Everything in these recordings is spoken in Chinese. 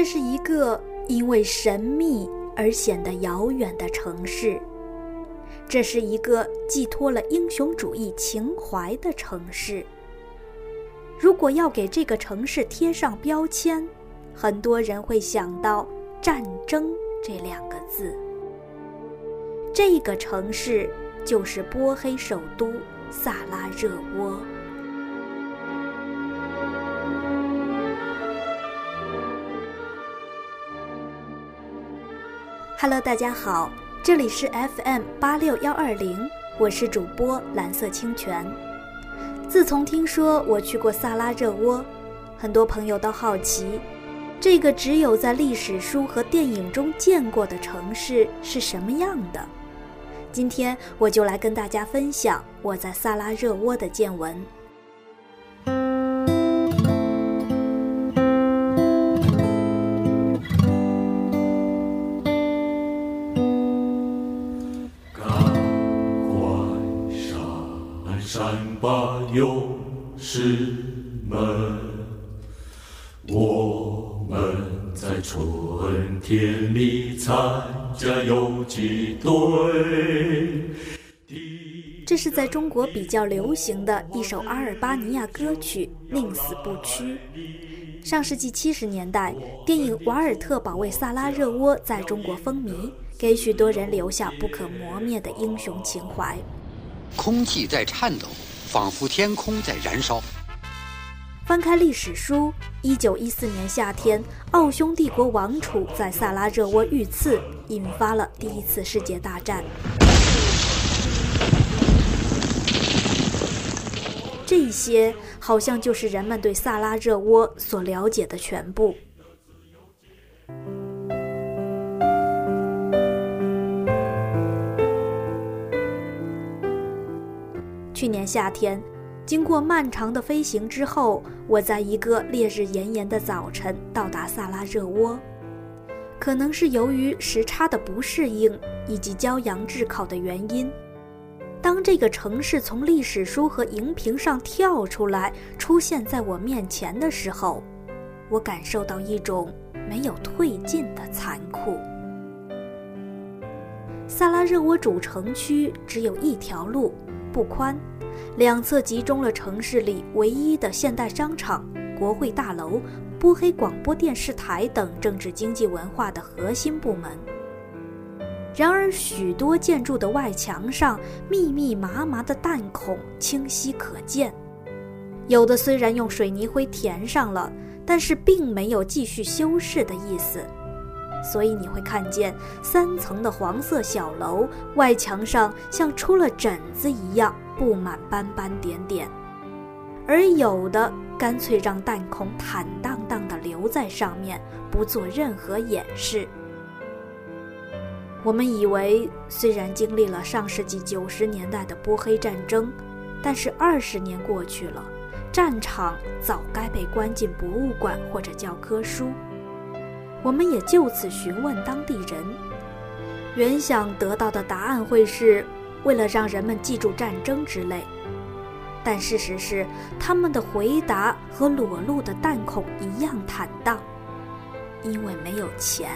这是一个因为神秘而显得遥远的城市，这是一个寄托了英雄主义情怀的城市。如果要给这个城市贴上标签，很多人会想到“战争”这两个字。这个城市就是波黑首都萨拉热窝。Hello，大家好，这里是 FM 八六幺二零，我是主播蓝色清泉。自从听说我去过萨拉热窝，很多朋友都好奇，这个只有在历史书和电影中见过的城市是什么样的。今天我就来跟大家分享我在萨拉热窝的见闻。把勇士们，我们在春天里参加游击队。这是在中国比较流行的一首阿尔巴尼亚歌曲《宁死不屈》。上世纪七十年代，电影《瓦尔特保卫萨拉热窝》在中国风靡，给许多人留下不可磨灭的英雄情怀。空气在颤抖。仿佛天空在燃烧。翻开历史书，一九一四年夏天，奥匈帝国王储在萨拉热窝遇刺，引发了第一次世界大战。这些好像就是人们对萨拉热窝所了解的全部。去年夏天，经过漫长的飞行之后，我在一个烈日炎炎的早晨到达萨拉热窝。可能是由于时差的不适应以及骄阳炙烤的原因，当这个城市从历史书和荧屏上跳出来，出现在我面前的时候，我感受到一种没有退进的残酷。萨拉热窝主城区只有一条路。不宽，两侧集中了城市里唯一的现代商场、国会大楼、波黑广播电视台等政治经济文化的核心部门。然而，许多建筑的外墙上密密麻麻的弹孔清晰可见，有的虽然用水泥灰填上了，但是并没有继续修饰的意思。所以你会看见三层的黄色小楼外墙上像出了疹子一样布满斑斑点点，而有的干脆让弹孔坦荡荡地留在上面，不做任何掩饰。我们以为，虽然经历了上世纪九十年代的波黑战争，但是二十年过去了，战场早该被关进博物馆或者教科书。我们也就此询问当地人，原想得到的答案会是为了让人们记住战争之类，但事实是，他们的回答和裸露的弹孔一样坦荡，因为没有钱。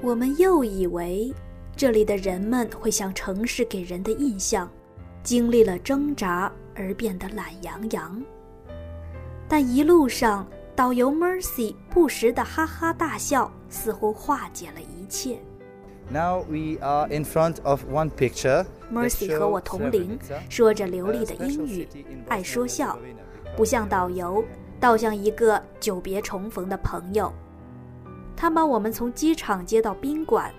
我们又以为。这里的人们会像城市给人的印象，经历了挣扎而变得懒洋洋。但一路上，导游 Mercy 不时的哈哈大笑，似乎化解了一切。Now we are in front of one picture. Mercy 和我同龄，说着流利的英语，爱说笑，不像导游，倒像一个久别重逢的朋友。他把我们从机场接到宾馆。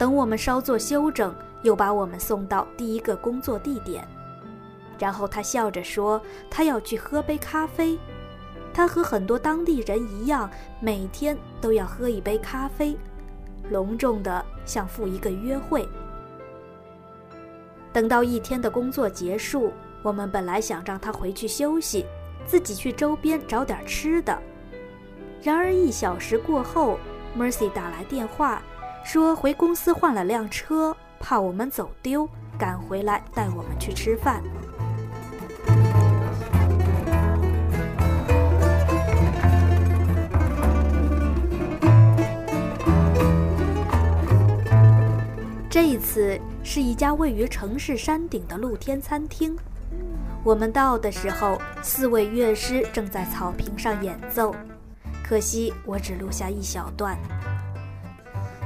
等我们稍作休整，又把我们送到第一个工作地点。然后他笑着说：“他要去喝杯咖啡。他和很多当地人一样，每天都要喝一杯咖啡，隆重的像赴一个约会。”等到一天的工作结束，我们本来想让他回去休息，自己去周边找点吃的。然而一小时过后，Mercy 打来电话。说回公司换了辆车，怕我们走丢，赶回来带我们去吃饭。这一次是一家位于城市山顶的露天餐厅。我们到的时候，四位乐师正在草坪上演奏，可惜我只录下一小段。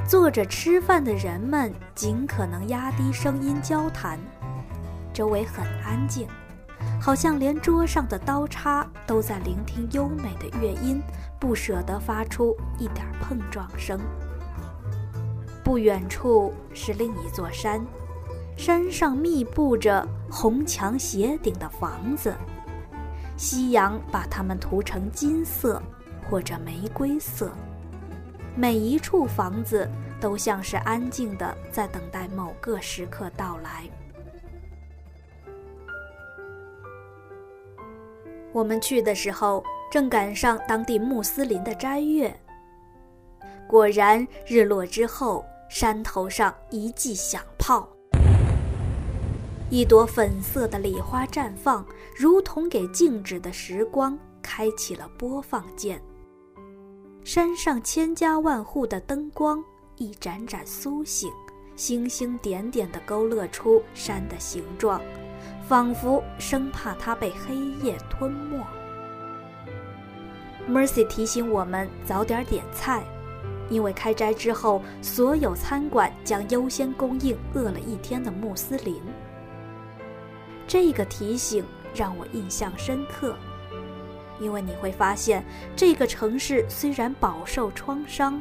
坐着吃饭的人们尽可能压低声音交谈，周围很安静，好像连桌上的刀叉都在聆听优美的乐音，不舍得发出一点碰撞声。不远处是另一座山，山上密布着红墙斜顶的房子，夕阳把它们涂成金色或者玫瑰色。每一处房子都像是安静的在等待某个时刻到来。我们去的时候正赶上当地穆斯林的斋月，果然日落之后。山头上一记响炮，一朵粉色的礼花绽放，如同给静止的时光开启了播放键。山上千家万户的灯光一盏盏苏醒，星星点点地勾勒出山的形状，仿佛生怕它被黑夜吞没。Mercy 提醒我们早点点菜。因为开斋之后，所有餐馆将优先供应饿了一天的穆斯林。这个提醒让我印象深刻，因为你会发现，这个城市虽然饱受创伤，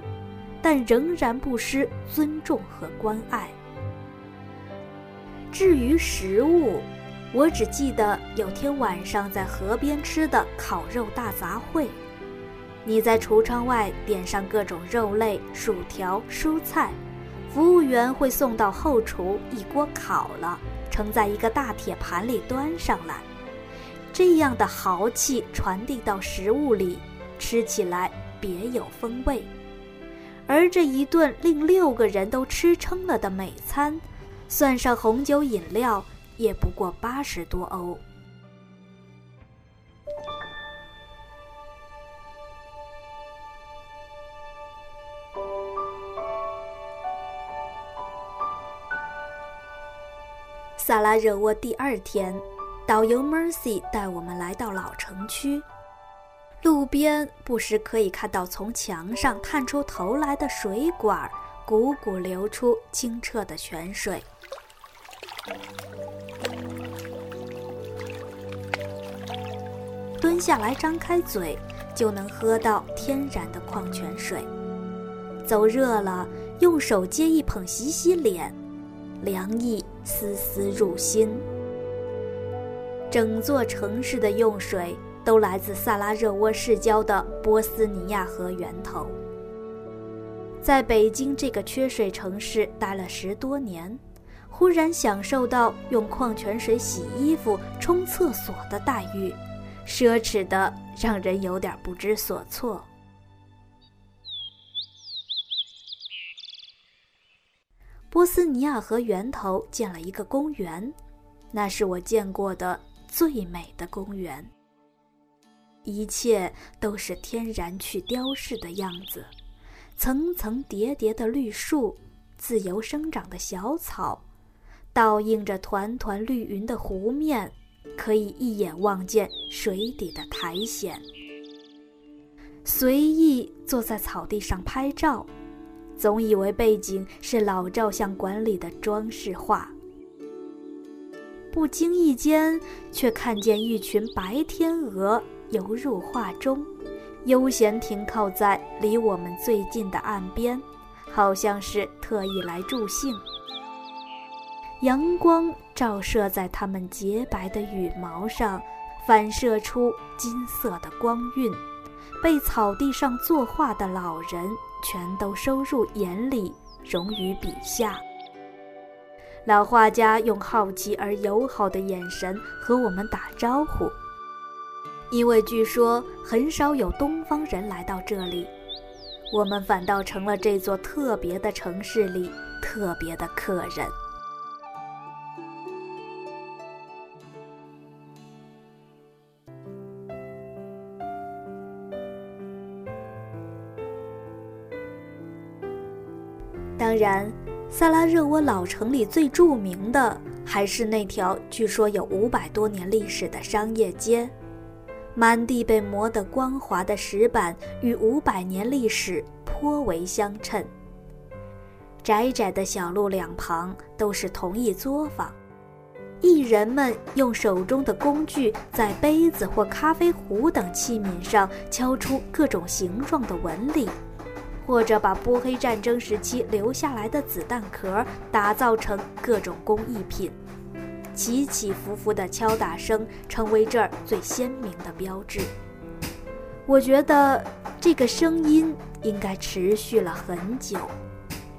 但仍然不失尊重和关爱。至于食物，我只记得有天晚上在河边吃的烤肉大杂烩。你在橱窗外点上各种肉类、薯条、蔬菜，服务员会送到后厨一锅烤了，盛在一个大铁盘里端上来。这样的豪气传递到食物里，吃起来别有风味。而这一顿令六个人都吃撑了的美餐，算上红酒饮料，也不过八十多欧。萨拉热窝第二天，导游 Mercy 带我们来到老城区。路边不时可以看到从墙上探出头来的水管，汩汩流出清澈的泉水。蹲下来，张开嘴，就能喝到天然的矿泉水。走热了，用手接一捧洗洗脸。凉意丝丝入心。整座城市的用水都来自萨拉热窝市郊的波斯尼亚河源头。在北京这个缺水城市待了十多年，忽然享受到用矿泉水洗衣服、冲厕所的待遇，奢侈的让人有点不知所措。波斯尼亚河源头建了一个公园，那是我见过的最美的公园。一切都是天然去雕饰的样子，层层叠叠的绿树，自由生长的小草，倒映着团团绿云的湖面，可以一眼望见水底的苔藓。随意坐在草地上拍照。总以为背景是老照相馆里的装饰画，不经意间却看见一群白天鹅游入画中，悠闲停靠在离我们最近的岸边，好像是特意来助兴。阳光照射在它们洁白的羽毛上，反射出金色的光晕，被草地上作画的老人。全都收入眼里，融于笔下。老画家用好奇而友好的眼神和我们打招呼。因为据说很少有东方人来到这里我们反倒成了这座特别的城市里特别的客人。当然萨拉热窝老城里最著名的还是那条据说有五百多年历史的商业街，满地被磨得光滑的石板与五百年历史颇为相称。窄窄的小路两旁都是同一作坊，艺人们用手中的工具在杯子或咖啡壶等器皿上敲出各种形状的纹理。或者把波黑战争时期留下来的子弹壳打造成各种工艺品，起起伏伏的敲打声成为这儿最鲜明的标志。我觉得这个声音应该持续了很久，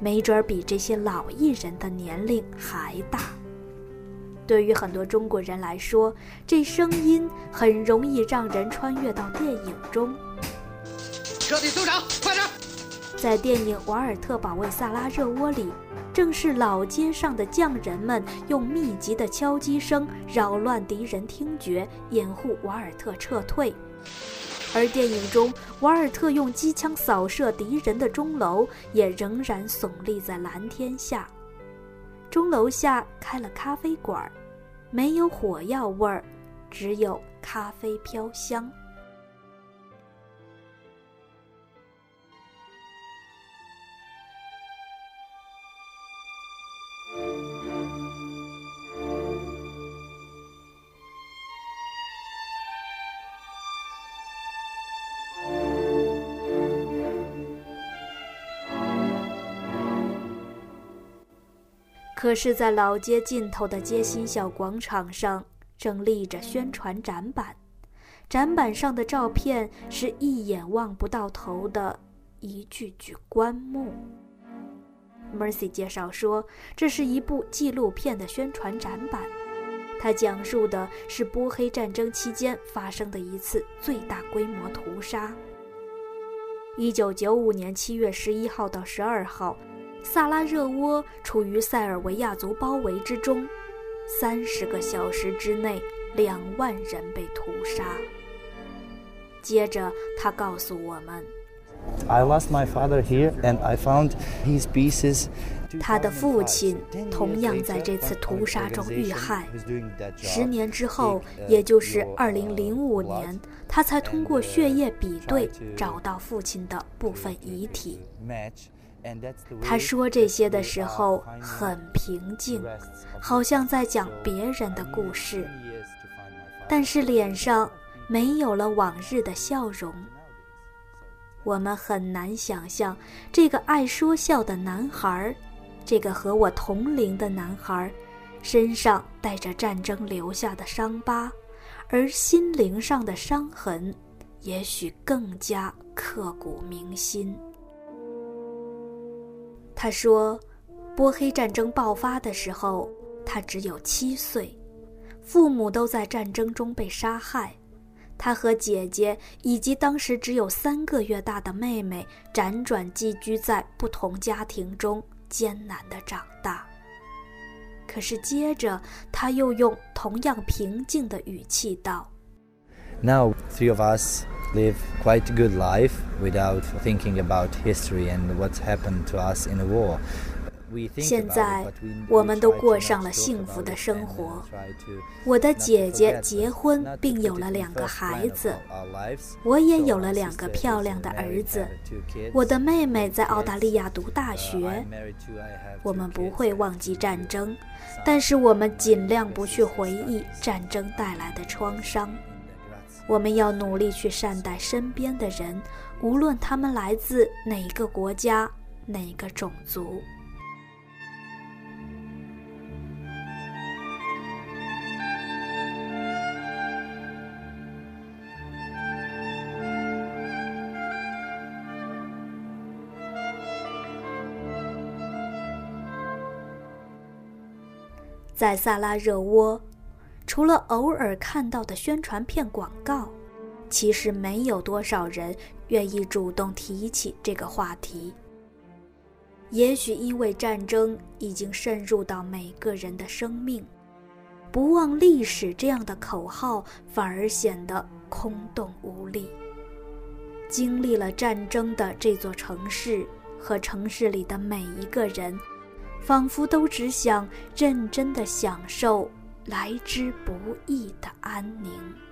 没准儿比这些老艺人的年龄还大。对于很多中国人来说，这声音很容易让人穿越到电影中。彻底搜查，快点！在电影《瓦尔特保卫萨拉热窝》里，正是老街上的匠人们用密集的敲击声扰乱敌人听觉，掩护瓦尔特撤退。而电影中，瓦尔特用机枪扫射敌人的钟楼也仍然耸立在蓝天下。钟楼下开了咖啡馆，没有火药味儿，只有咖啡飘香。可是，在老街尽头的街心小广场上，正立着宣传展板，展板上的照片是一眼望不到头的一具具棺木。Mercy 介绍说，这是一部纪录片的宣传展板，它讲述的是波黑战争期间发生的一次最大规模屠杀。一九九五年七月十一号到十二号。萨拉热窝处于塞尔维亚族包围之中，三十个小时之内，两万人被屠杀。接着，他告诉我们：“I lost my father here, and I found his pieces.” 他的父亲同样在这次屠杀中遇害。十年之后，也就是二零零五年，他才通过血液比对找到父亲的部分遗体。他说这些的时候很平静，好像在讲别人的故事，但是脸上没有了往日的笑容。我们很难想象这个爱说笑的男孩，这个和我同龄的男孩，身上带着战争留下的伤疤，而心灵上的伤痕，也许更加刻骨铭心。他说，波黑战争爆发的时候，他只有七岁，父母都在战争中被杀害，他和姐姐以及当时只有三个月大的妹妹辗转寄居在不同家庭中，艰难地长大。可是接着，他又用同样平静的语气道：“Now three of us。” Live quite a good life without thinking about history and what's happened to us in the war. 现在我们都过上了幸福的生活。我的姐姐结婚并有了两个孩子，我也有了两个漂亮的儿子。我的妹妹在澳大利亚读大学。我们不会忘记战争，但是我们尽量不去回忆战争带来的创伤。我们要努力去善待身边的人，无论他们来自哪个国家、哪个种族。在萨拉热窝。除了偶尔看到的宣传片广告，其实没有多少人愿意主动提起这个话题。也许因为战争已经渗入到每个人的生命，不忘历史这样的口号反而显得空洞无力。经历了战争的这座城市和城市里的每一个人，仿佛都只想认真的享受来之不易的安宁。